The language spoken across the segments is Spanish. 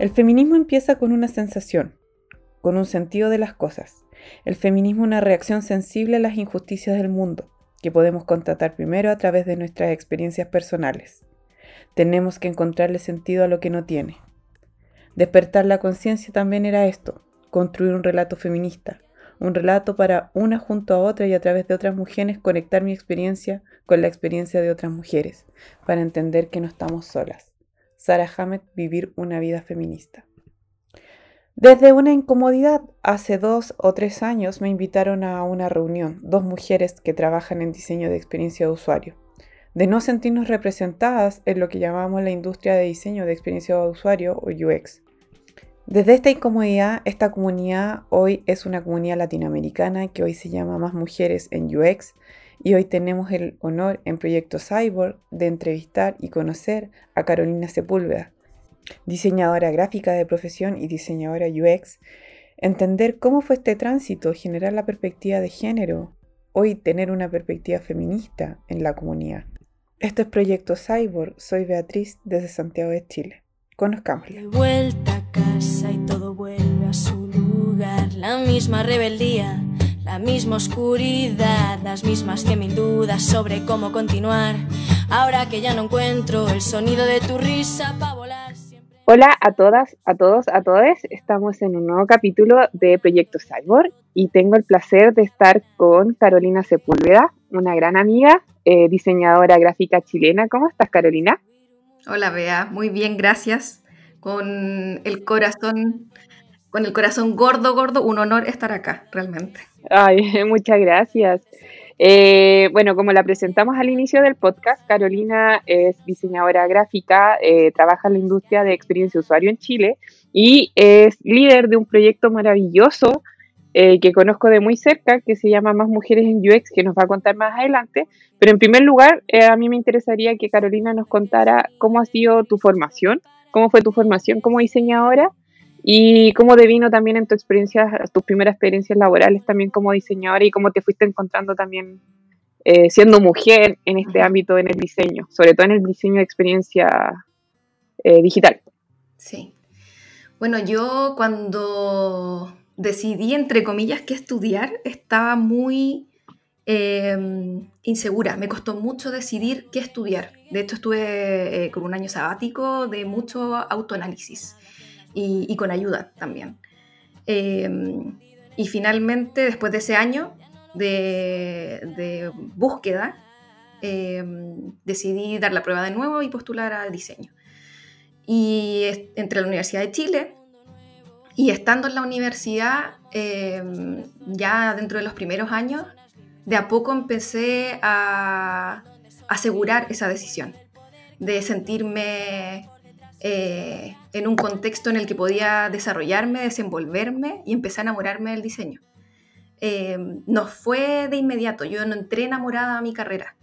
El feminismo empieza con una sensación, con un sentido de las cosas. El feminismo es una reacción sensible a las injusticias del mundo, que podemos constatar primero a través de nuestras experiencias personales. Tenemos que encontrarle sentido a lo que no tiene. Despertar la conciencia también era esto, construir un relato feminista, un relato para una junto a otra y a través de otras mujeres conectar mi experiencia con la experiencia de otras mujeres, para entender que no estamos solas. Sarah Hammett, Vivir una vida feminista. Desde una incomodidad, hace dos o tres años me invitaron a una reunión, dos mujeres que trabajan en diseño de experiencia de usuario, de no sentirnos representadas en lo que llamamos la industria de diseño de experiencia de usuario o UX. Desde esta incomodidad, esta comunidad hoy es una comunidad latinoamericana que hoy se llama Más Mujeres en UX y hoy tenemos el honor en Proyecto Cyborg de entrevistar y conocer a Carolina Sepúlveda, diseñadora gráfica de profesión y diseñadora UX, entender cómo fue este tránsito, generar la perspectiva de género, hoy tener una perspectiva feminista en la comunidad. Este es Proyecto Cyborg, soy Beatriz desde Santiago de Chile. Conozcámosla. vuelta a casa y todo vuelve a su lugar, la misma rebeldía, la misma oscuridad, las mismas cien mil dudas sobre cómo continuar. Ahora que ya no encuentro el sonido de tu risa para volar. Hola a todas, a todos, a todos. Estamos en un nuevo capítulo de Proyecto Cyborg y tengo el placer de estar con Carolina Sepúlveda, una gran amiga, eh, diseñadora gráfica chilena. ¿Cómo estás, Carolina? Hola, Bea. Muy bien, gracias. Con el corazón, con el corazón gordo, gordo, un honor estar acá, realmente. Ay, muchas gracias. Eh, bueno, como la presentamos al inicio del podcast, Carolina es diseñadora gráfica, eh, trabaja en la industria de experiencia usuario en Chile y es líder de un proyecto maravilloso eh, que conozco de muy cerca, que se llama Más Mujeres en UX, que nos va a contar más adelante. Pero en primer lugar, a mí me interesaría que Carolina nos contara cómo ha sido tu formación, cómo fue tu formación como diseñadora y cómo devino también en tu experiencia, tus primeras experiencias laborales también como diseñadora y cómo te fuiste encontrando también eh, siendo mujer en este ámbito en el diseño, sobre todo en el diseño de experiencia eh, digital. Sí. Bueno, yo cuando decidí, entre comillas, qué estudiar, estaba muy em, insegura. Me costó mucho decidir qué estudiar. De hecho, estuve eh, con un año sabático de mucho autoanálisis y, con ayuda también. Em, y finalmente, después de ese año de, búsqueda, em, decidí dar la prueba de nuevo y postular a diseño. Y entre la Universidad de Chile y estando en la universidad, em, ya dentro de los primeros años, de a poco empecé a asegurar esa decisión, de sentirme eh, en un contexto en el que podía desarrollarme, desenvolverme y empecé a enamorarme del diseño. Eh, no fue de inmediato, yo no entré enamorada a mi carrera.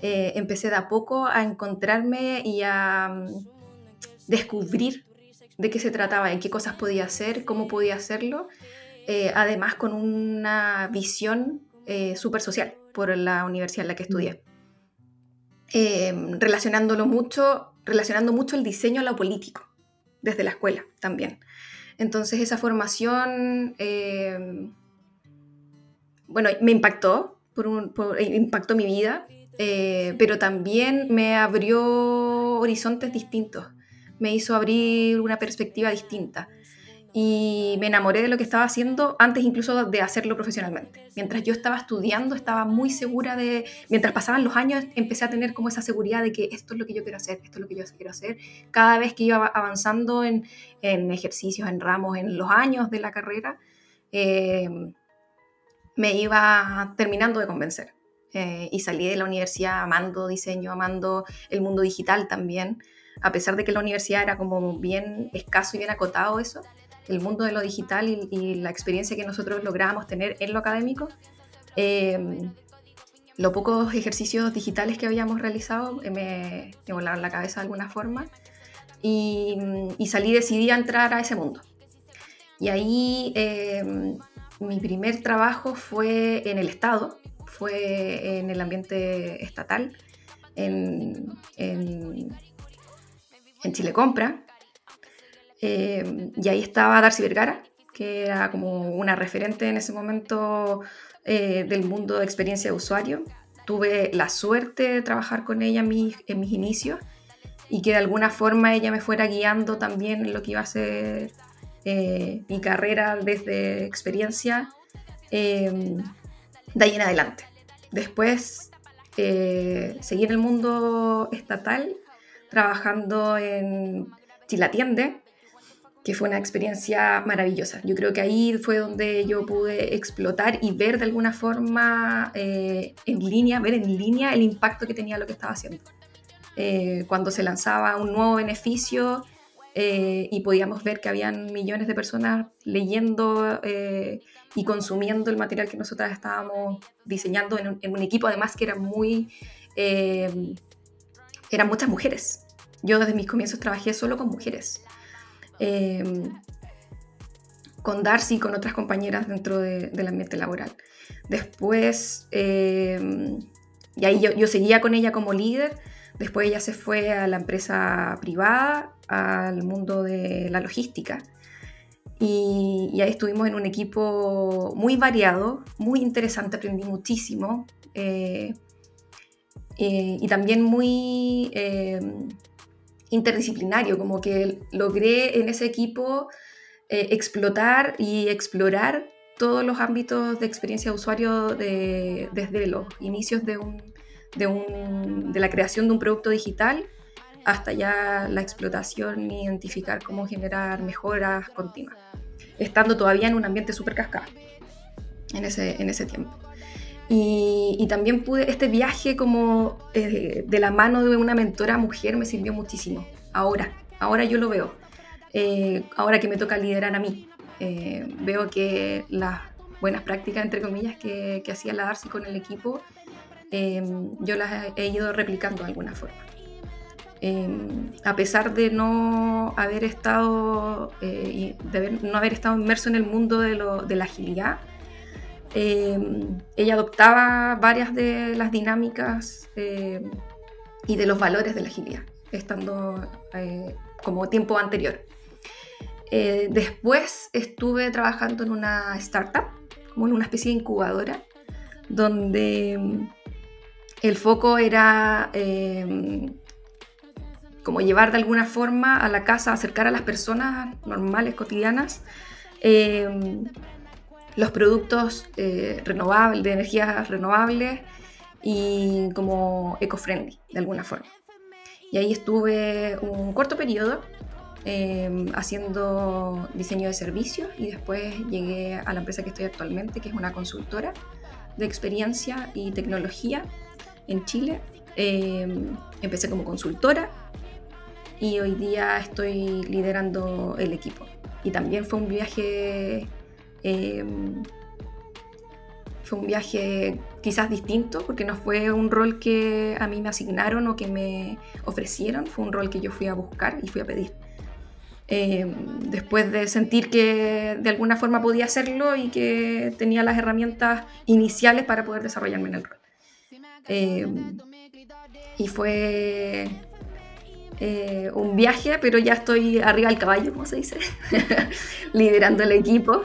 Eh, empecé de a poco a encontrarme y a mm, descubrir de qué se trataba, en qué cosas podía hacer, cómo podía hacerlo, además con una visión súper social por la universidad en la que estudié. relacionándolo mucho relacionando mucho el diseño a lo político, desde la escuela también. Entonces esa formación, eh, bueno, me impactó, por impactó mi vida, eh, pero también me abrió horizontes distintos, me hizo abrir una perspectiva distinta y me enamoré de lo que estaba haciendo antes incluso de hacerlo profesionalmente. Mientras yo estaba estudiando, estaba muy segura de, mientras pasaban los años, empecé a tener como esa seguridad de que esto es lo que yo quiero hacer, esto es lo que yo quiero hacer. Cada vez que iba avanzando en, en ejercicios, en ramos, en los años de la carrera, eh, me iba terminando de convencer. Eh, y salí de la universidad amando diseño, amando el mundo digital también, a pesar de que la universidad era como bien escaso y bien acotado eso el mundo de lo digital y, la experiencia que nosotros logramos tener en lo académico, eh, los pocos ejercicios digitales que habíamos realizado eh, me, me, volaron la cabeza de alguna forma y, salí decidí a entrar a ese mundo. Y ahí eh, mi primer trabajo fue en el Estado, fue en el ambiente estatal, en, en, en Chile Compra, Eh, y ahí estaba Darcy Vergara, que era como una referente en ese momento eh, del mundo de experiencia de usuario. Tuve la suerte de trabajar con ella en mis, en mis inicios y que de alguna forma ella me fuera guiando también en lo que iba a ser eh, mi carrera desde experiencia de ahí en adelante. Después seguí en el mundo estatal trabajando en Chilatiende, que fue una experiencia maravillosa. Yo creo que ahí fue donde yo pude explotar y ver de alguna forma eh, en línea, ver en línea el impacto que tenía lo que estaba haciendo. Eh, cuando se lanzaba un nuevo beneficio eh, y podíamos ver que habían millones de personas leyendo y consumiendo el material que nosotras estábamos diseñando en un, en un equipo además que era muy... eran muchas mujeres. Yo desde mis comienzos trabajé solo con mujeres. Em, con Darcy y con otras compañeras dentro del ambiente laboral. Después, em, y ahí yo, seguía con ella como líder, después ella se fue a la empresa privada, al mundo de la logística. Y, ahí estuvimos en un equipo muy variado, muy interesante, aprendí muchísimo. Eh, eh, y también muy em, interdisciplinario, como que logré en ese equipo eh, explotar y explorar todos los ámbitos de experiencia de usuario desde los inicios de, un, de, un, de la creación de un producto digital hasta ya la explotación y identificar cómo generar mejoras continuas, estando todavía en un ambiente súper cascado en ese, en ese tiempo. Y, también pude, este viaje como eh, de la mano de una mentora mujer me sirvió muchísimo. Ahora, ahora yo lo veo. Eh, ahora que me toca liderar a mí. Eh, veo que las buenas prácticas, entre comillas, que, que hacía la Darcy con el equipo, yo las he ido replicando de alguna forma. a pesar de no haber estado, de no haber estado inmerso en el mundo de, lo, de la agilidad, Em, ella adoptaba varias de las dinámicas em, y de los valores de la agilidad, estando eh, como tiempo anterior. Eh, después estuve trabajando en una startup, como en una especie de incubadora, donde em, el foco era como llevar de alguna forma a la casa, acercar a las personas normales, cotidianas, los productos eh, renovables, de energías renovables y como eco-friendly, de alguna forma. Y ahí estuve un corto periodo em, haciendo diseño de servicios y después llegué a la empresa que estoy actualmente, que es una consultora de experiencia y tecnología en Chile. Em, empecé como consultora y hoy día estoy liderando el equipo. Y también fue un viaje Em, fue un viaje quizás distinto, porque no fue un rol que a mí me asignaron o que me ofrecieron, fue un rol que yo fui a buscar y fui a pedir. Em, después de sentir que de alguna forma podía hacerlo y que tenía las herramientas iniciales para poder desarrollarme en el rol. Em, y fue eh, un viaje, pero ya estoy arriba del caballo, como se dice, liderando el equipo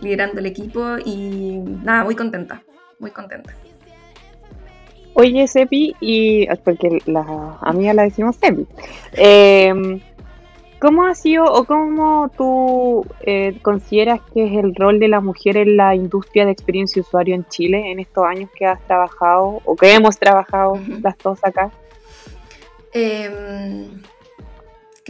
liderando el equipo y nada, muy contenta, muy contenta. Oye, Sepi, y porque la amiga la decimos Sepi, em, ¿cómo ha sido o cómo tú eh, consideras que es el rol de la mujer en la industria de experiencia usuario en Chile en estos años que has trabajado o que hemos trabajado las dos acá? Eh,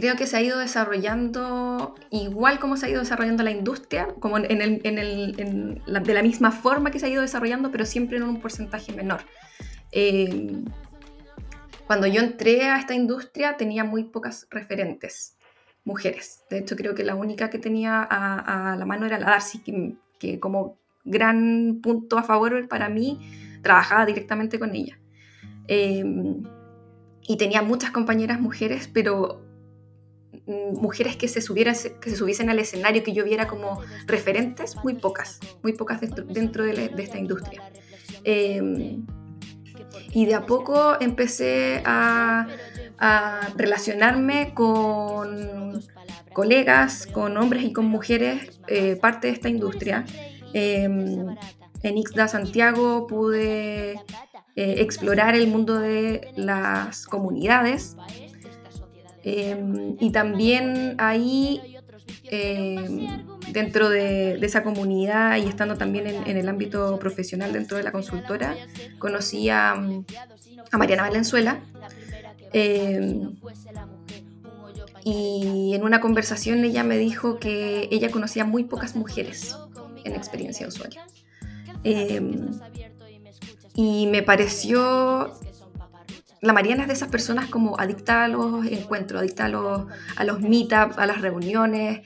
creo que se ha ido desarrollando igual como se ha ido desarrollando la industria, como en el, de la misma forma que se ha ido desarrollando, pero siempre en un porcentaje menor. Eh, cuando yo entré a esta industria tenía muy pocas referentes mujeres. De hecho, creo que la única que tenía a, la mano era la Darcy, que, que, como gran punto a favor para mí, trabajaba directamente con ella. Eh, y tenía muchas compañeras mujeres, pero mujeres que se, subieran, que se subiesen al escenario, que yo viera como referentes, muy pocas, muy pocas dentro, de, esta industria. Em, y de a poco empecé a, relacionarme con, colegas, con hombres y con mujeres, eh, parte de esta industria. Em, en Ixda Santiago pude eh, explorar el mundo de las comunidades em, y también ahí em, dentro de, esa comunidad y estando también en, el ámbito profesional dentro de la consultora, conocí a, Mariana Valenzuela. y en una conversación ella me dijo que ella conocía muy pocas mujeres en experiencia. Em, y me pareció, la Mariana es de esas personas como adicta a los encuentros, adicta a los, a los meetups, a las reuniones,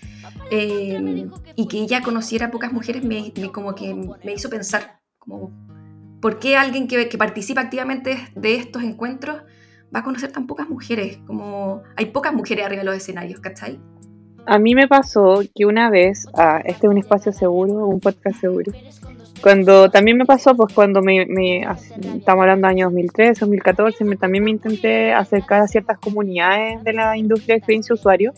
em, y que ella conociera pocas mujeres me, como que me hizo pensar, como, ¿por qué alguien que, que participa activamente de estos encuentros va a conocer tan pocas mujeres? Como hay pocas mujeres arriba de los escenarios, ¿cachai? A mí me pasó que una vez, ah, este es un espacio seguro, un podcast seguro, cuando también me pasó, pues cuando me, me estamos hablando de años 2013, 2014, me, también me intenté acercar a ciertas comunidades de la industria de experiencia usuario,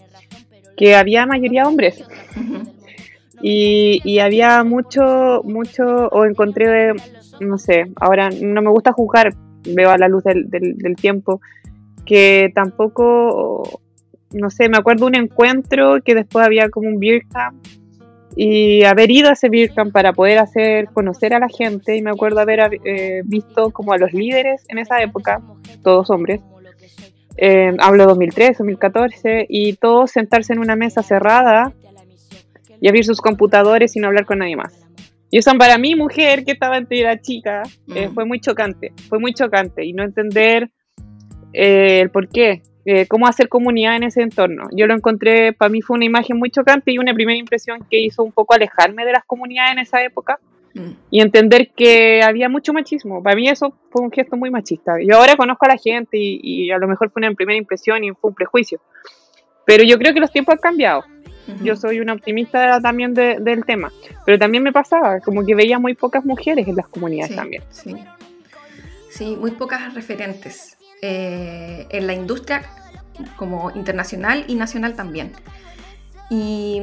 que había mayoría hombres. Y, y, había mucho, mucho, o encontré, no sé, ahora no me gusta juzgar, veo a la luz del, del, del tiempo, que tampoco no sé, me acuerdo un encuentro que después había como un beer camp y haber ido a ese camp para poder hacer conocer a la gente y me acuerdo haber eh, visto como a los líderes en esa época, todos hombres, eh, hablo 2013, 2014, y todos sentarse en una mesa cerrada y abrir sus computadores sin hablar con nadie más. Y eso para mí, mujer que estaba entre la chica, eh, fue muy chocante, fue muy chocante y no entender el por qué. Eh, cómo hacer comunidad en ese entorno. Yo lo encontré, para mí fue una imagen muy chocante y una primera impresión que hizo un poco alejarme de las comunidades en esa época mm. y entender que había mucho machismo. Para mí eso fue un gesto muy machista. Yo ahora conozco a la gente y, a lo mejor fue una primera impresión y fue un prejuicio. Pero yo creo que los tiempos han cambiado. Yo soy una optimista también del tema. Pero también me pasaba, como que veía muy pocas mujeres en las comunidades también. Sí. sí, muy pocas referentes. Eh, en la industria como internacional y nacional también. Y,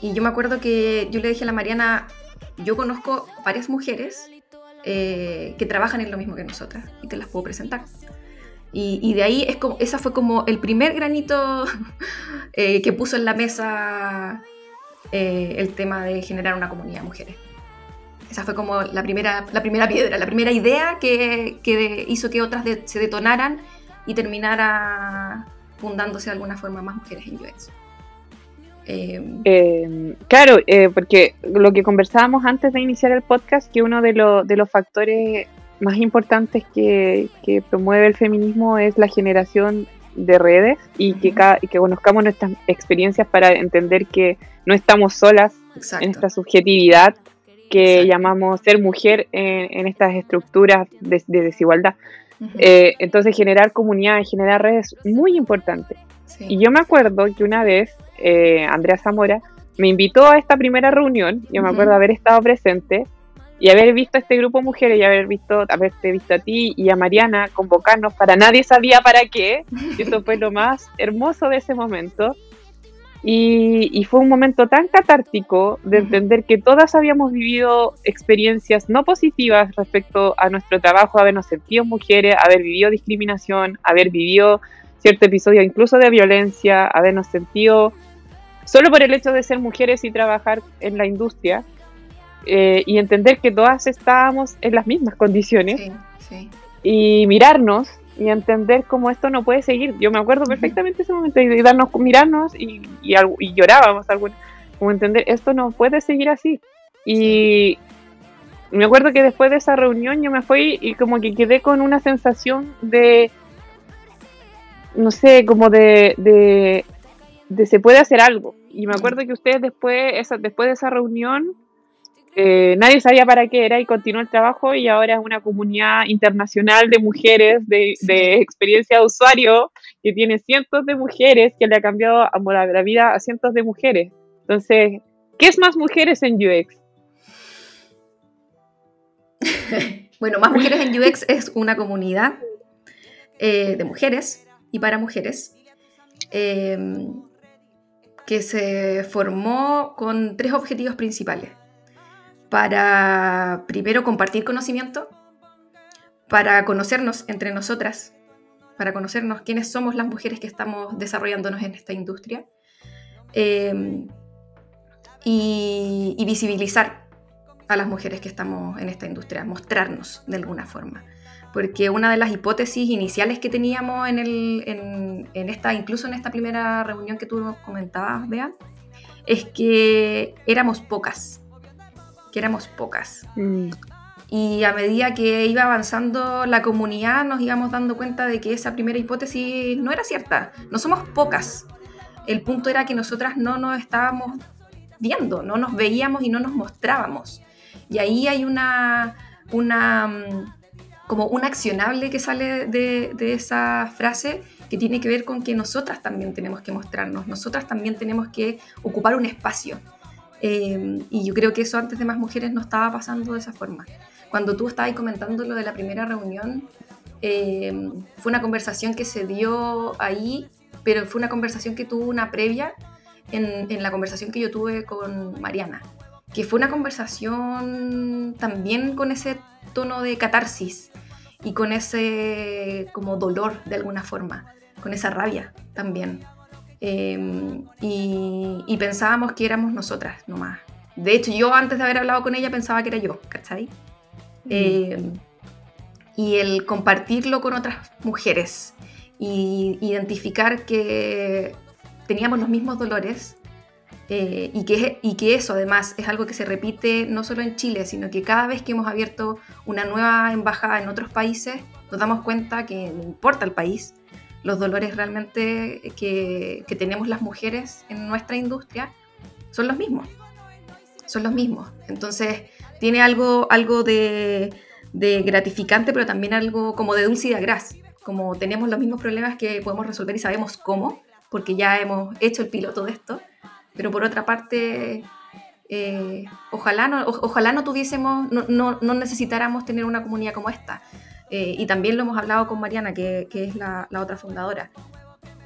yo me acuerdo que yo le dije a la Mariana, yo conozco varias mujeres eh, que trabajan en lo mismo que nosotras y te las puedo presentar. Y, de ahí es como, esa fue como el primer granito eh, que puso en la mesa el tema de generar una comunidad de mujeres. Esa fue como la primera, la primera piedra, la primera idea que, que hizo que otras se detonaran y terminara fundándose de alguna forma más mujeres en UX. Em, em, claro, eh, porque lo que conversábamos antes de iniciar el podcast, que uno de, de los factores más importantes que, que, promueve el feminismo es la generación de redes y, que, que conozcamos nuestras experiencias para entender que no estamos solas en esta subjetividad que llamamos ser mujer en, estas estructuras de, desigualdad. Eh, entonces generar comunidad, generar redes es muy importante. Y yo me acuerdo que una vez eh, Andrea Zamora me invitó a esta primera reunión, yo me acuerdo haber estado presente y haber visto a este grupo de mujeres y haber visto, haberte visto a ti y a Mariana convocarnos para nadie sabía para qué. Eso fue lo más hermoso de ese momento. Y, fue un momento tan catártico de entender que todas habíamos vivido experiencias no positivas respecto a nuestro trabajo, habernos sentido mujeres, haber vivido discriminación, haber vivido cierto episodio incluso de violencia, habernos sentido solo por el hecho de ser mujeres y trabajar en la industria eh, y entender que todas estábamos en las mismas condiciones y mirarnos y entender cómo esto no puede seguir. Yo me acuerdo perfectamente ese momento de darnos, mirarnos y, y, llorábamos, como entender, esto no puede seguir así. Y me acuerdo que después de esa reunión yo me fui y como que quedé con una sensación de, no sé, como de, de, de se puede hacer algo. Y me acuerdo que ustedes después, esa, después de esa reunión, eh, nadie sabía para qué era y continuó el trabajo y ahora es una comunidad internacional de mujeres de, experiencia de usuario que tiene cientos de mujeres que le ha cambiado la, vida a cientos de mujeres. Entonces, ¿qué es más mujeres en UX? bueno, Más Mujeres en UX es una comunidad eh, de mujeres y para mujeres. Em, que se formó con tres objetivos principales. Para, primero, compartir conocimiento, para conocernos entre nosotras, para conocernos quiénes somos las mujeres que estamos desarrollándonos en esta industria, eh, y, visibilizar a las mujeres que estamos en esta industria, mostrarnos de alguna forma. Porque una de las hipótesis iniciales que teníamos en, el, en, esta, incluso en esta primera reunión que tú nos comentabas, Bea, es que éramos pocas, que éramos pocas. Mm. Y a medida que iba avanzando la comunidad nos íbamos dando cuenta de que esa primera hipótesis no era cierta. No somos pocas. El punto era que nosotras no nos estábamos viendo, no nos veíamos y no nos mostrábamos. Y ahí hay una, una mm, como un accionable que sale de, esa frase que tiene que ver con que nosotras también tenemos que mostrarnos, nosotras también tenemos que ocupar un espacio. Eh, y yo creo que eso antes de más mujeres no estaba pasando de esa forma. Cuando tú estabas comentando lo de la primera reunión, eh, fue una conversación que se dio ahí, pero fue una conversación que tuvo una previa en, la conversación que yo tuve con Mariana, que fue una conversación también con ese tono de catarsis y con ese como dolor de alguna forma, con esa rabia también. Em, y, pensábamos que éramos nosotras nomás. De hecho, yo antes de haber hablado con ella pensaba que era yo, ¿cachai? Mm. Em, y el compartirlo con otras mujeres y identificar que teníamos los mismos dolores eh, y, que, y que eso además es algo que se repite no solo en Chile, sino que cada vez que hemos abierto una nueva embajada en otros países, nos damos cuenta que no importa el país, los dolores realmente que, tenemos las mujeres en nuestra industria son los mismos. Son los mismos. Entonces, tiene algo, algo de, gratificante, pero también algo como de dulce y de agraz. Como tenemos los mismos problemas que podemos resolver y sabemos cómo, porque ya hemos hecho el piloto de esto, pero por otra parte, eh, ojalá, no, ojalá no tuviésemos, no, necesitáramos tener una comunidad como esta. Eh, y también lo hemos hablado con Mariana, que, que es la, la, otra fundadora.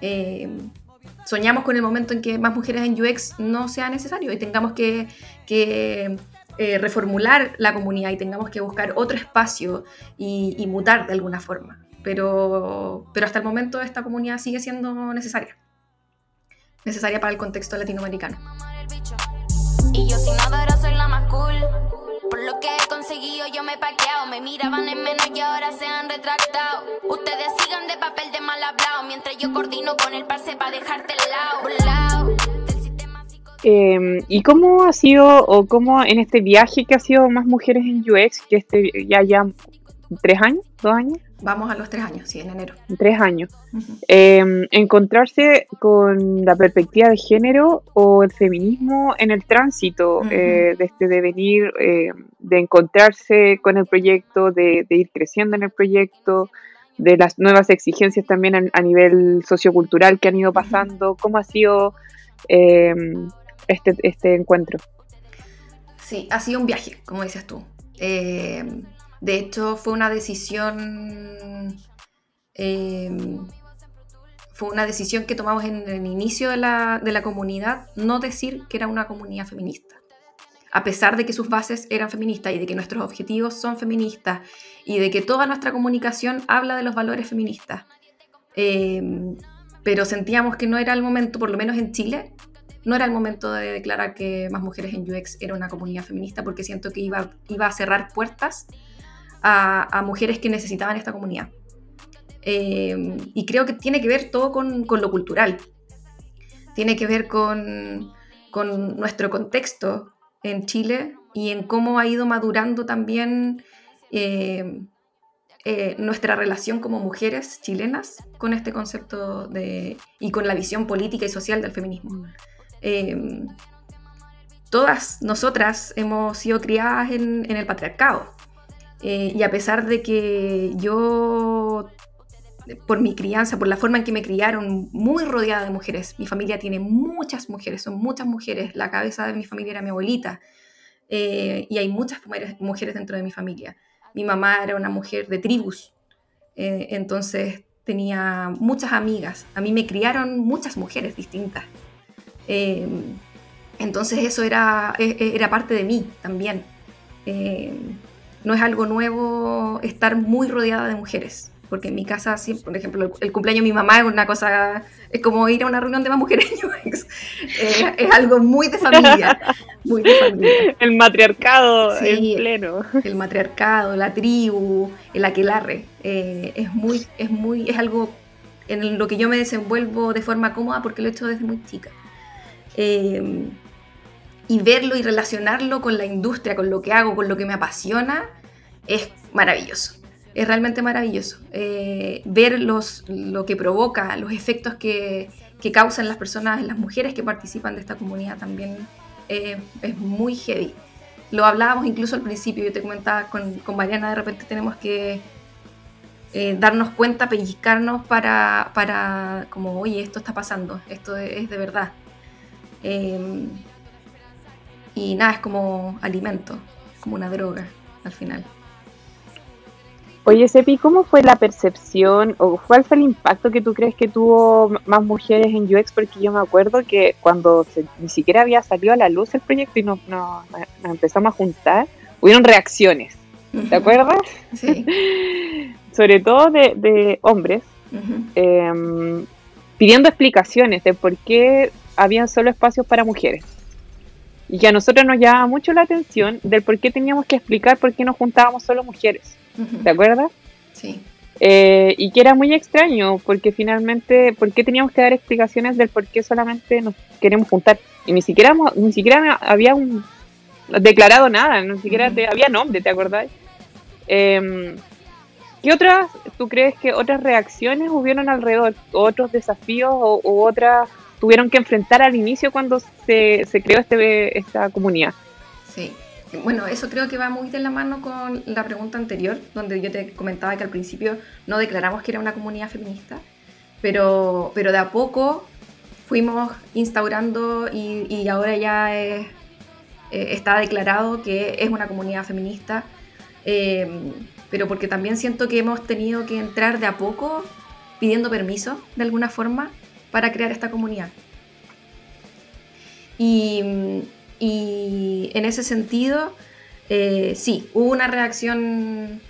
Eh, soñamos con el momento en que más mujeres en UX no sea necesario y tengamos que, que reformular la comunidad y tengamos que buscar otro espacio y, y mutar de alguna forma. Pero, pero hasta el momento esta comunidad sigue siendo necesaria necesaria para el contexto latinoamericano. Y yo sin nada soy la más cool. Por lo que he conseguido yo me he paqueado. Me miraban en menos y ahora se han retractado. Ustedes sigan de papel de mal hablado. Mientras yo coordino con el parce para dejarte al lado. Eh, ¿Y cómo ha sido, o cómo en este viaje que ha sido más mujeres en UX, que este ya ya tres años, dos años? Vamos a los tres años, sí, en enero. Tres años. Em, encontrarse con la perspectiva de género o el feminismo en el tránsito eh, de este devenir, eh, de encontrarse con el proyecto, de, ir creciendo en el proyecto, de las nuevas exigencias también a, nivel sociocultural que han ido pasando. ¿Cómo ha sido em, este, este encuentro? Sí, ha sido un viaje, como dices tú. Eh, de hecho, fue una decisión. Em, fue una decisión que tomamos en el inicio de la, de la comunidad, no decir que era una comunidad feminista. A pesar de que sus bases eran feministas y de que nuestros objetivos son feministas y de que toda nuestra comunicación habla de los valores feministas. Em, pero sentíamos que no era el momento, por lo menos en Chile, no era el momento de declarar que Más Mujeres en UX era una comunidad feminista porque siento que iba, iba a cerrar puertas a, mujeres que necesitaban esta comunidad. Eh, y creo que tiene que ver todo con, lo cultural, tiene que ver con, nuestro contexto en Chile y en cómo ha ido madurando también eh, eh, nuestra relación como mujeres chilenas con este concepto de, y con la visión política y social del feminismo. todas nosotras hemos sido criadas en el patriarcado. Eh, y a pesar de que yo, por mi crianza, por la forma en que me criaron, muy rodeada de mujeres, mi familia tiene muchas mujeres, son muchas mujeres, la cabeza de mi familia era mi abuelita, eh, y hay muchas mujeres dentro de mi familia. Mi mamá era una mujer de tribus, eh, entonces tenía muchas amigas. A mí me criaron muchas mujeres distintas. entonces eso era, e, e, era parte de mí también. No es algo nuevo estar muy rodeada de mujeres porque en mi casa, por ejemplo, el, cumpleaños de mi mamá es una cosa, es como ir a una reunión de más mujeres, es, algo muy de familia, muy de familia. El matriarcado en pleno. El matriarcado, la tribu, el aquelarre, eh, es, muy, es, muy, es algo en lo que yo me desenvuelvo de forma cómoda porque lo he hecho desde muy chica. Eh, y verlo y relacionarlo con la industria, con lo que hago, con lo que me apasiona, es maravilloso es realmente maravilloso. Eh, ver los, lo que provoca, los efectos que, que, causan las personas, las mujeres que participan de esta comunidad también eh, es muy heavy. Lo hablábamos incluso al principio, yo te comentaba con, con Mariana, de repente tenemos que eh, darnos cuenta, pellizcarnos para, para, como, oye, esto está pasando, esto es, de verdad. Y nada, es como alimento, como una droga al final. Oye, Sepi, ¿cómo fue la percepción o cuál fue el impacto que tú crees que tuvo más mujeres en UX? Porque yo me acuerdo que cuando ni siquiera había salido a la luz el proyecto y nos, empezamos a juntar, hubieron reacciones. ¿Te acuerdas? Sí. Sobre todo de, hombres, em, pidiendo explicaciones de por qué habían solo espacios para mujeres. Y que a nosotros nos llamaba mucho la atención del por qué teníamos que explicar por qué nos juntábamos solo mujeres. ¿Te acuerdas? Sí. Eh, y que era muy extraño, porque finalmente, ¿por qué teníamos que dar explicaciones del por qué solamente nos queremos juntar? Y ni siquiera, ni siquiera había un, declarado nada, ni siquiera había nombre, ¿te acordás? Em, ¿Qué otras, tú crees que otras reacciones hubieron alrededor? ¿Otros desafíos o, otras tuvieron que enfrentar al inicio cuando se, se creó este, esta comunidad? Sí, bueno, eso creo que va muy de la mano con la pregunta anterior, donde yo te comentaba que al principio no declaramos que era una comunidad feminista, pero, pero de a poco fuimos instaurando y, ahora ya eh, está declarado que es una comunidad feminista, eh, pero porque también siento que hemos tenido que entrar de a poco pidiendo permiso de alguna forma para crear esta comunidad. Y y en ese sentido, eh, sí, hubo una reacción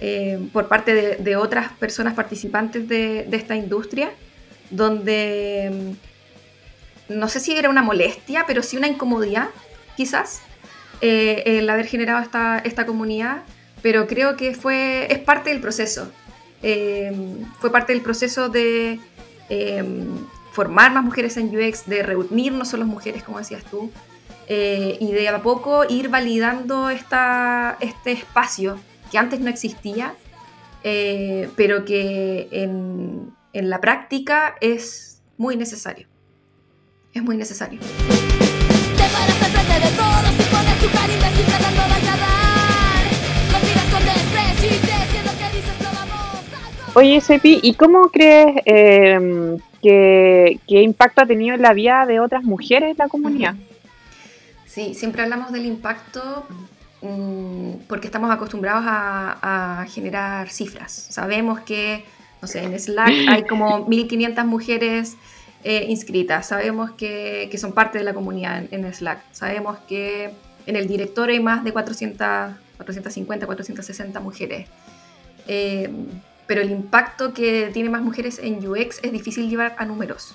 eh, por parte de, otras personas participantes de, esta industria, donde mm, no sé si era una molestia, pero sí una incomodidad, quizás, eh, el haber generado esta, esta comunidad, pero creo que fue, es parte del proceso. fue parte del proceso de formar más mujeres en UX, de reunirnos solo mujeres, como decías tú, eh, y de a poco ir validando esta, este espacio que antes no existía, eh, pero que en, en, la práctica es muy necesario. Es muy necesario. Oye, Sepi, ¿y cómo crees eh, que, que, impacto ha tenido en la vida de otras mujeres en la comunidad? Sí, siempre hablamos del impacto mm, porque estamos acostumbrados a, generar cifras. Sabemos que, no sé, en Slack hay como 1.500 mujeres eh, inscritas. Sabemos que, son parte de la comunidad en, Slack. Sabemos que en el directorio hay más de 400, 450, 460 mujeres. Eh, pero el impacto que tiene más mujeres en UX es difícil llevar a números.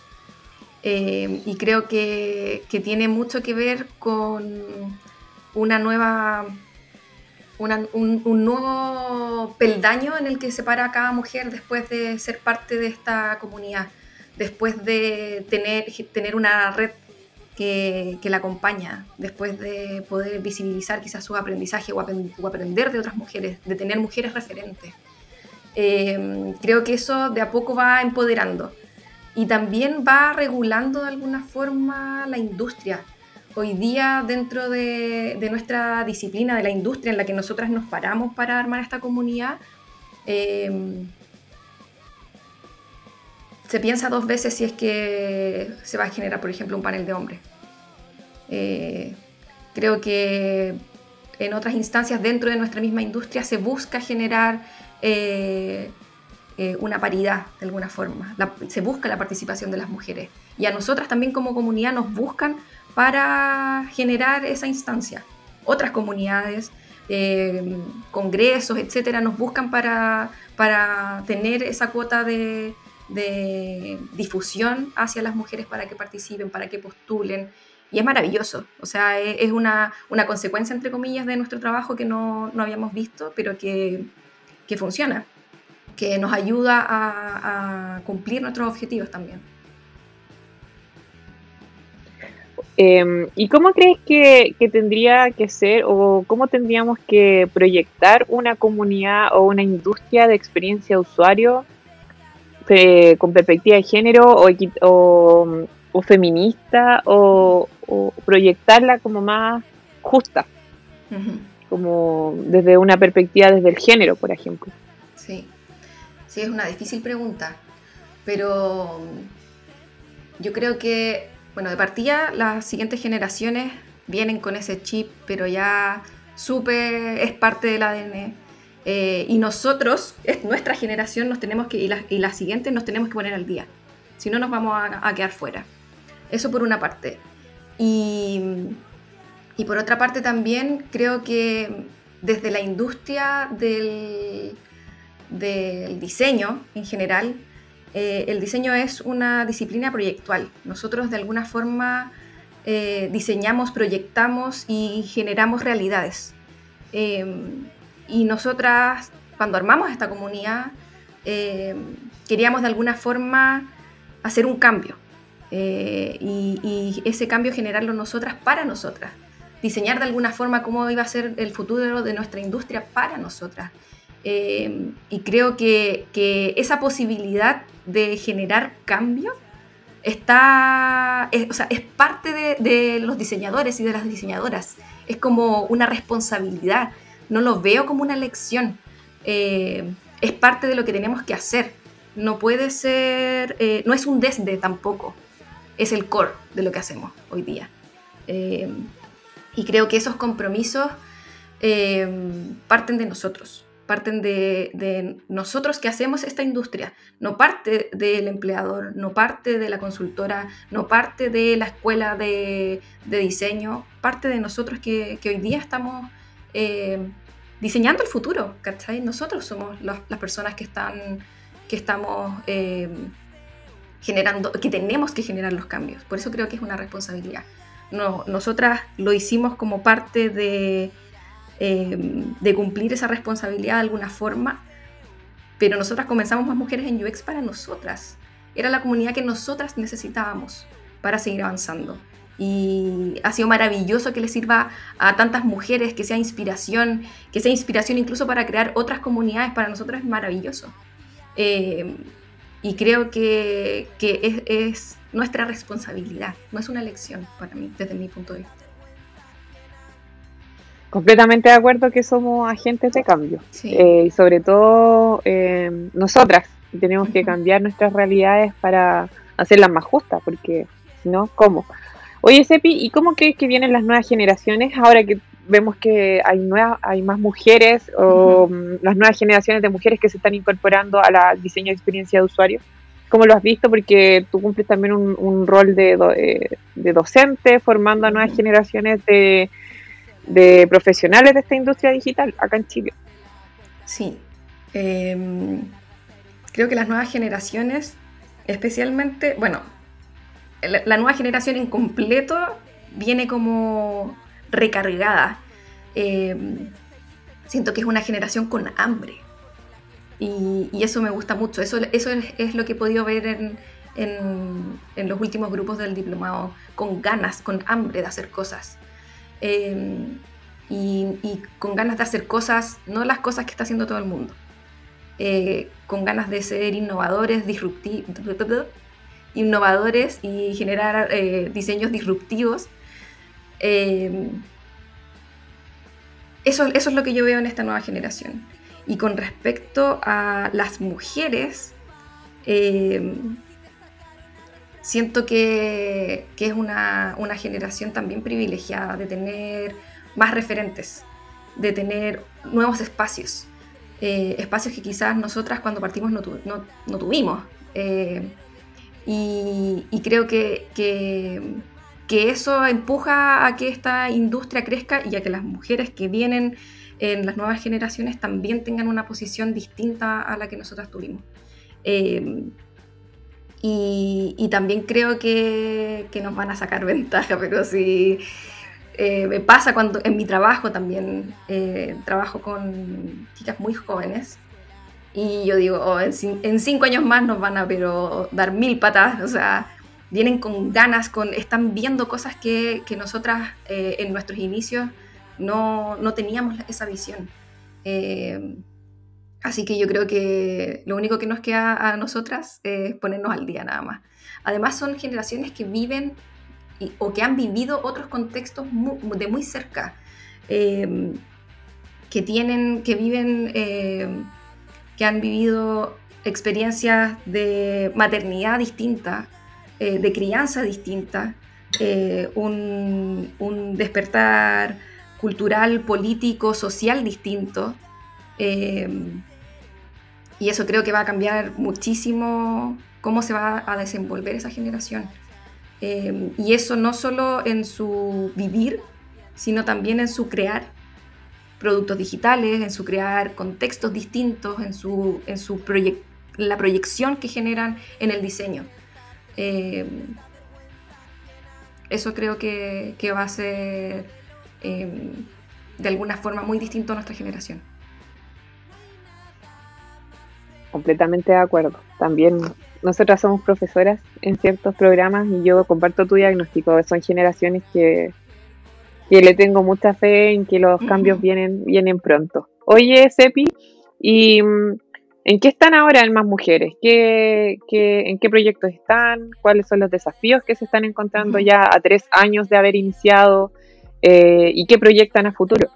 Eh, y creo que, tiene mucho que ver con una nueva, un, nuevo peldaño en el que se para cada mujer después de ser parte de esta comunidad, después de tener, tener una red que, la acompaña, después de poder visibilizar quizás su aprendizaje o, aprender de otras mujeres, de tener mujeres referentes. Eh, creo que eso de a poco va empoderando y también va regulando de alguna forma la industria. Hoy día dentro de, nuestra disciplina, de la industria en la que nosotras nos paramos para armar esta comunidad, eh, se piensa dos veces si es que se va a generar, por ejemplo, un panel de hombres. Eh, creo que en otras instancias dentro de nuestra misma industria se busca generar eh, eh, una paridad de alguna forma. se busca la participación de las mujeres. Y a nosotras también como comunidad nos buscan para generar esa instancia. Otras comunidades, eh, congresos, etcétera, nos buscan para, para tener esa cuota de, de difusión hacia las mujeres para que participen, para que postulen. Y es maravilloso, o sea, es, una, una, consecuencia, entre comillas, de nuestro trabajo que no, no habíamos visto, pero que, que funciona que nos ayuda a, cumplir nuestros objetivos también. Em, ¿Y cómo crees que, tendría que ser o cómo tendríamos que proyectar una comunidad o una industria de experiencia de usuario eh, con perspectiva de género o, o, feminista o, proyectarla como más justa? Como desde una perspectiva desde el género, por ejemplo. Sí. Sí, es una difícil pregunta, pero yo creo que, bueno, de partida las siguientes generaciones vienen con ese chip, pero ya supe, es parte del ADN. Eh, y nosotros, es nuestra generación, nos tenemos que, y las la siguientes nos tenemos que poner al día. Si no, nos vamos a, quedar fuera. Eso por una parte. Y, y por otra parte también creo que desde la industria del, del diseño en general, eh, el diseño es una disciplina proyectual. Nosotros de alguna forma eh, diseñamos, proyectamos y generamos realidades. Em, y nosotras, cuando armamos esta comunidad, em, queríamos de alguna forma hacer un cambio. Eh, y, y, ese cambio generarlo nosotras para nosotras. Diseñar de alguna forma cómo iba a ser el futuro de nuestra industria para nosotras. Eh, y creo que, esa posibilidad de generar cambio está, es, o sea, es parte de, los diseñadores y de las diseñadoras. Es como una responsabilidad. No lo veo como una lección. Eh, es parte de lo que tenemos que hacer. No puede ser, eh, no es un desde tampoco. Es el core de lo que hacemos hoy día. Y creo que esos compromisos parten de nosotros parten de, nosotros que hacemos esta industria, no parte del empleador, no parte de la consultora, no parte de la escuela de, diseño, parte de nosotros que, hoy día estamos eh, diseñando el futuro, ¿cachai? Nosotros somos las personas que, están, que estamos eh, generando, que tenemos que generar los cambios, por eso creo que es una responsabilidad. No, nosotras lo hicimos como parte de Em, de cumplir esa responsabilidad de alguna forma, pero nosotras comenzamos más mujeres en UX para nosotras. Era la comunidad que nosotras necesitábamos para seguir avanzando. Y ha sido maravilloso que le sirva a tantas mujeres, que sea inspiración, que sea inspiración incluso para crear otras comunidades. Para nosotras es maravilloso. Em, y creo que, que es, es, nuestra responsabilidad, no es una elección para mí, desde mi punto de vista. Completamente de acuerdo que somos agentes de cambio. Eh, y sobre todo eh, nosotras tenemos que cambiar nuestras realidades para hacerlas más justas, porque si no, ¿cómo? Oye, Sepi, ¿y cómo crees que vienen las nuevas generaciones ahora que vemos que hay, nuevas, hay más mujeres o mm, las nuevas generaciones de mujeres que se están incorporando a la diseño de experiencia de usuario? ¿Cómo lo has visto? Porque tú cumples también un, rol de, eh, de docente formando a nuevas generaciones de de profesionales de esta industria digital acá en Chile. Sí, em, creo que las nuevas generaciones, especialmente, bueno, la, nueva generación en completo viene como recargada. Em, siento que es una generación con hambre. Y, eso me gusta mucho. Eso, eso es, lo que he podido ver en, en, los últimos grupos del diplomado, con ganas, con hambre de hacer cosas. Em, y, con ganas de hacer cosas, no las cosas que está haciendo todo el mundo, eh, con ganas de ser innovadores, innovadores y generar eh, diseños disruptivos. Em, eso, eso es lo que yo veo en esta nueva generación. Y con respecto a las mujeres, em, siento que, es una, generación también privilegiada de tener más referentes, de tener nuevos espacios. espacios que quizás nosotras cuando partimos no, tuvimos. Y, creo que, que, eso empuja a que esta industria crezca y a que las mujeres que vienen en las nuevas generaciones también tengan una posición distinta a la que nosotras tuvimos. Eh, y, también creo que, nos van a sacar ventaja, pero sí eh, me pasa cuando en mi trabajo también eh, trabajo con chicas muy jóvenes y yo digo, oh, en, cinco años más nos van a pero dar mil patas, o sea, vienen con ganas, con, están viendo cosas que, que nosotras en nuestros inicios no, no teníamos esa visión. Eh, así que yo creo que lo único que nos queda a nosotras es ponernos al día nada más. Además son generaciones que viven o que han vivido otros contextos de muy cerca, eh, que tienen, que viven, eh, que han vivido experiencias de maternidad distinta, de crianza distinta, un, un despertar cultural, político, social distinto. Eh, y eso creo que va a cambiar muchísimo cómo se va a desenvolver esa generación. Eh, y eso no solo en su vivir, sino también en su crear productos digitales, en su crear contextos distintos, en, su, en su la proyección que generan en el diseño. Eh, eso creo que, que va a ser Em, de alguna forma muy distinto a nuestra generación. Completamente de acuerdo. También nosotras somos profesoras en ciertos programas y yo comparto tu diagnóstico. Son generaciones que, que le tengo mucha fe en que los cambios vienen, vienen pronto. Oye, Sepi, ¿y mm, en qué están ahora Más Mujeres? ¿Qué, en qué proyectos están? ¿Cuáles son los desafíos que se están encontrando ya a tres años de haber iniciado? Eh, y qué proyectan a futuro.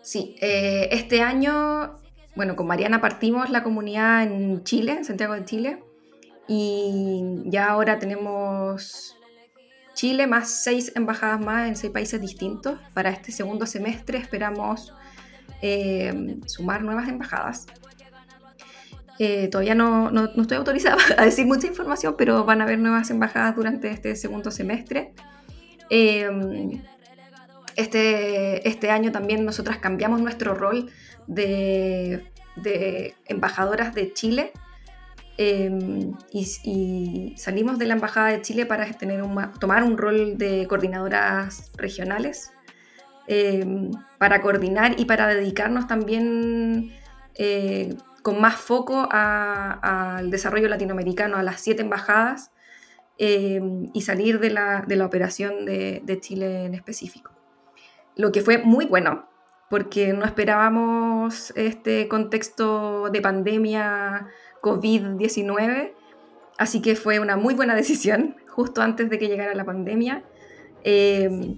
Sí, eh, este año, bueno, con Mariana partimos la comunidad en Chile, en Santiago de Chile, y ya ahora tenemos Chile más seis embajadas más en seis países distintos. Para este segundo semestre esperamos eh, sumar nuevas embajadas. todavía no, no, estoy autorizada a decir mucha información, pero van a haber nuevas embajadas durante este segundo semestre. Em, este, este año también nosotras cambiamos nuestro rol de, embajadoras de Chile em, y, salimos de la Embajada de Chile para tener tomar un rol de coordinadoras regionales, em, para coordinar y para dedicarnos también eh, con más foco al desarrollo latinoamericano, a las siete embajadas Em, y salir de la, de la operación de, de, Chile en específico. Lo que fue muy bueno, porque no esperábamos este contexto de pandemia COVID-19, así que fue una muy buena decisión justo antes de que llegara la pandemia. Em,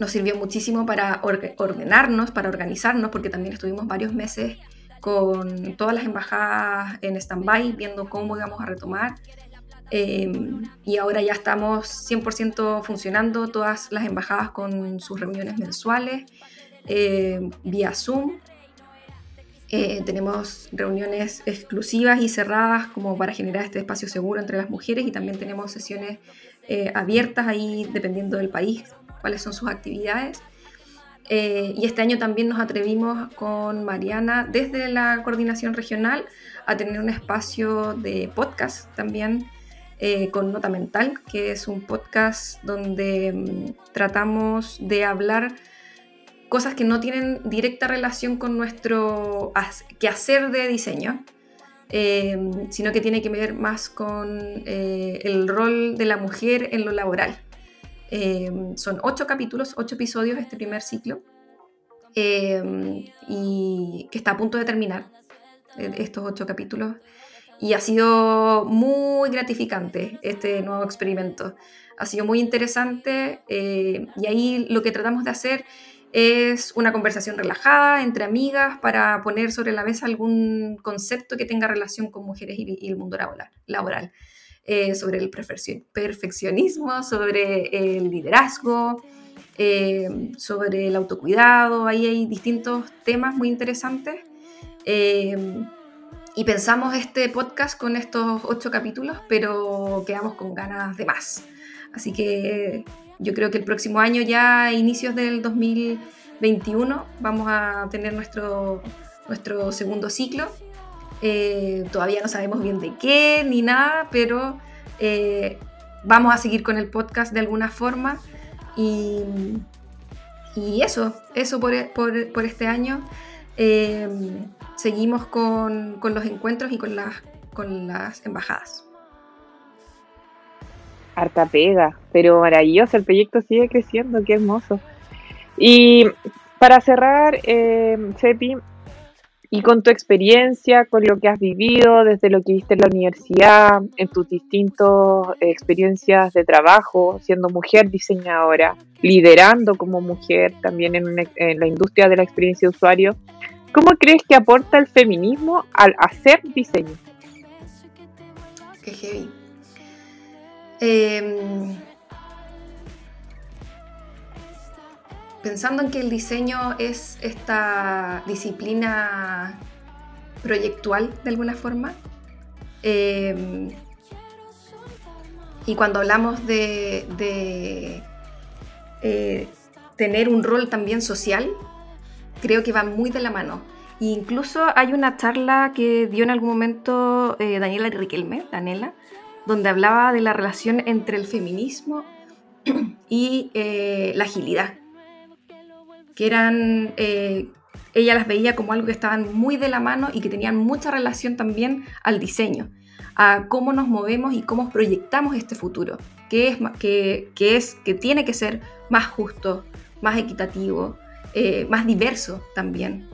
nos sirvió muchísimo para ordenarnos, para organizarnos, porque también estuvimos varios meses con todas las embajadas en stand-by, viendo cómo íbamos a retomar Em, y ahora ya estamos 100% funcionando todas las embajadas con sus reuniones mensuales em, vía Zoom. Eh, tenemos reuniones exclusivas y cerradas como para generar este espacio seguro entre las mujeres y también tenemos sesiones eh, abiertas ahí dependiendo del país, cuáles son sus actividades. Eh, y este año también nos atrevimos con Mariana desde la coordinación regional a tener un espacio de podcast también eh, con Nota Mental, que es un podcast donde mm, tratamos de hablar cosas que no tienen directa relación con nuestro quehacer de diseño, eh, sino que tiene que ver más con el rol de la mujer en lo laboral. Son ocho capítulos, ocho episodios este primer ciclo, y que está a punto de terminar estos ocho capítulos y ha sido muy gratificante este nuevo experimento. Ha sido muy interesante eh, y ahí lo que tratamos de hacer es una conversación relajada entre amigas para poner sobre la mesa algún concepto que tenga relación con mujeres y, el mundo laboral. Eh, sobre el perfeccionismo, sobre el liderazgo, eh, sobre el autocuidado, ahí hay distintos temas muy interesantes. Eh, y pensamos este podcast con estos ocho capítulos, pero quedamos con ganas de más. Así que yo creo que el próximo año, ya a inicios del 2021, vamos a tener nuestro, nuestro segundo ciclo. Eh, todavía no sabemos bien de qué ni nada, pero eh, vamos a seguir con el podcast de alguna forma. Y, y eso, eso por, por, por este año. Eh, seguimos con, con, los encuentros y con las, con las embajadas. Harta pega, pero maravilloso, el proyecto sigue creciendo, qué hermoso. Y para cerrar, Sepi, y con tu experiencia, con lo que has vivido, desde lo que viste en la universidad, en tus distintas experiencias de trabajo, siendo mujer diseñadora, liderando como mujer también en, la industria de la experiencia de usuario, ¿cómo crees que aporta el feminismo al hacer diseño? Qué heavy. Eh, pensando en que el diseño es esta disciplina proyectual de alguna forma, eh, y cuando hablamos de, eh, tener un rol también social, creo que va muy de la mano. E incluso hay una charla que dio en algún momento eh, Daniela Riquelme, Daniela, donde hablaba de la relación entre el feminismo y la agilidad que eran, eh, ella las veía como algo que estaban muy de la mano y que tenían mucha relación también al diseño, a cómo nos movemos y cómo proyectamos este futuro, que es, que, es, que tiene que ser más justo, más equitativo, eh, más diverso también,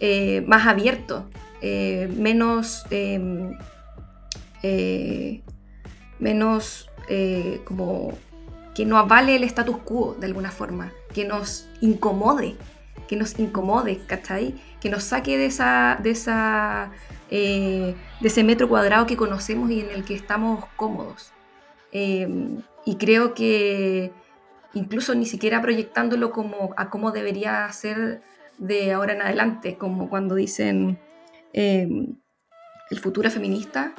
eh, más abierto, menos, em, menos como que no avale el status quo de alguna forma, que nos incomode, que nos incomode, ¿cachai? Que nos saque de, esa, de, esa, eh, de ese metro cuadrado que conocemos y en el que estamos cómodos. Eh, y creo que incluso ni siquiera proyectándolo como a cómo debería ser de ahora en adelante, como cuando dicen eh, el futuro feminista,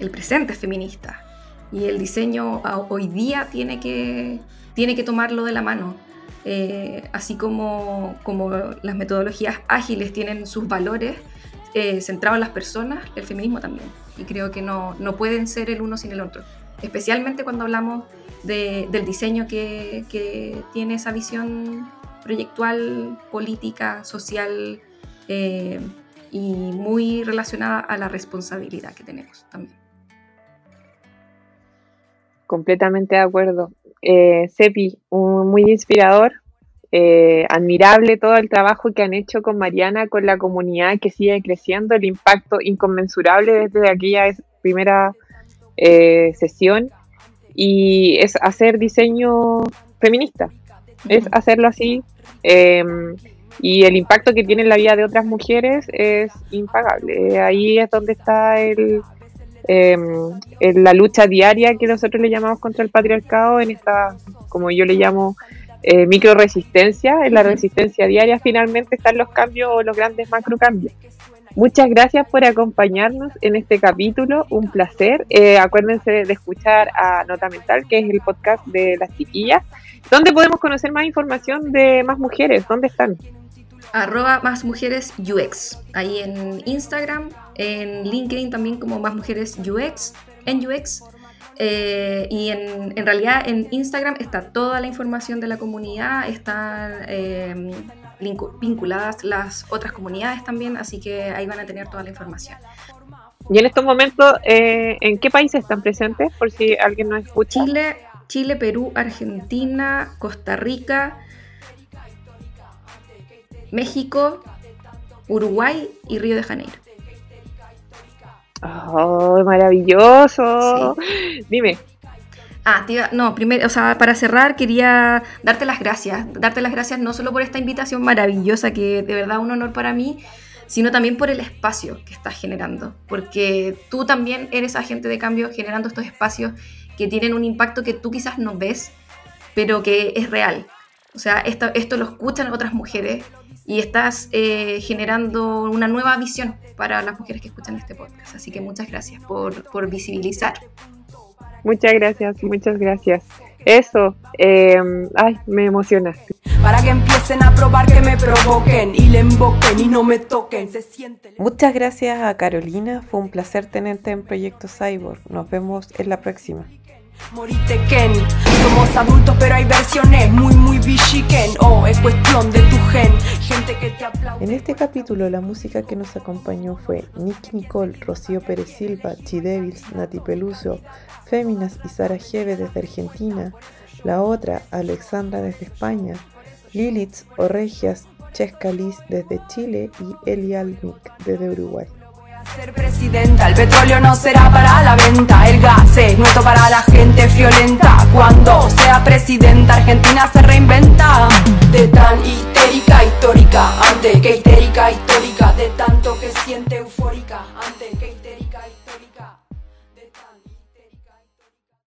el presente es feminista. Y el diseño hoy día tiene que, tiene que tomarlo de la mano. Eh, así como, como, las metodologías ágiles tienen sus valores eh, centrados en las personas, el feminismo también. Y creo que no, no, pueden ser el uno sin el otro. Especialmente cuando hablamos de, del diseño que, que, tiene esa visión proyectual, política, social eh, y muy relacionada a la responsabilidad que tenemos también. Completamente de acuerdo. Eh, Sepi, un, muy inspirador, eh, admirable todo el trabajo que han hecho con Mariana, con la comunidad que sigue creciendo, el impacto inconmensurable desde aquella primera eh, sesión y es hacer diseño feminista, es hacerlo así eh, y el impacto que tiene en la vida de otras mujeres es impagable. Ahí es donde está el, eh, en la lucha diaria que nosotros le llamamos contra el patriarcado, en esta, como yo le llamo, eh, micro resistencia, en la resistencia diaria finalmente están los cambios o los grandes macro cambios. Muchas gracias por acompañarnos en este capítulo, un placer. Eh, acuérdense de escuchar a Nota Mental, que es el podcast de las chiquillas. ¿Dónde podemos conocer más información de más mujeres? ¿Dónde están? Arroba más mujeres UX, ahí en Instagram, en LinkedIn también como más mujeres UX, en UX. Eh, y en, en, realidad en Instagram está toda la información de la comunidad, están eh, vinculadas las otras comunidades también, así que ahí van a tener toda la información. Y en estos momentos, eh, ¿en qué países están presentes? Por si alguien no escucha. Chile, Chile, Perú, Argentina, Costa Rica, México, Uruguay y Río de Janeiro. ¡Oh, maravilloso! Sí. Dime. Ah, tía, no, primero, o sea, para cerrar quería darte las gracias, darte las gracias no solo por esta invitación maravillosa, que de verdad un honor para mí, sino también por el espacio que estás generando, porque tú también eres agente de cambio generando estos espacios que tienen un impacto que tú quizás no ves, pero que es real. O sea, esto, esto lo escuchan otras mujeres y estás eh, generando una nueva visión para las mujeres que escuchan este podcast. Así que muchas gracias por, por visibilizar. Muchas gracias, muchas gracias. Eso, eh, ay, me emociona. Para que empiecen a probar que me provoquen y le invoquen y no me toquen, se siente. Muchas gracias a Carolina, fue un placer tenerte en Proyecto Cyborg. Nos vemos en la próxima. En este capítulo la música que nos acompañó fue Nicky Nicole, Rocío Pérez Silva, Chi Devils, Nati Peluso, Féminas y Sara Jeve desde Argentina, la otra Alexandra desde España, Lilith o Regias, Chesca desde Chile y Eli Almic desde Uruguay. Ser presidenta, el petróleo no será para la venta, el gas es nuestro para la gente violenta. Cuando sea presidenta, Argentina se reinventa. De tan histérica histórica, antes que histérica histórica, de tanto que siente euforia.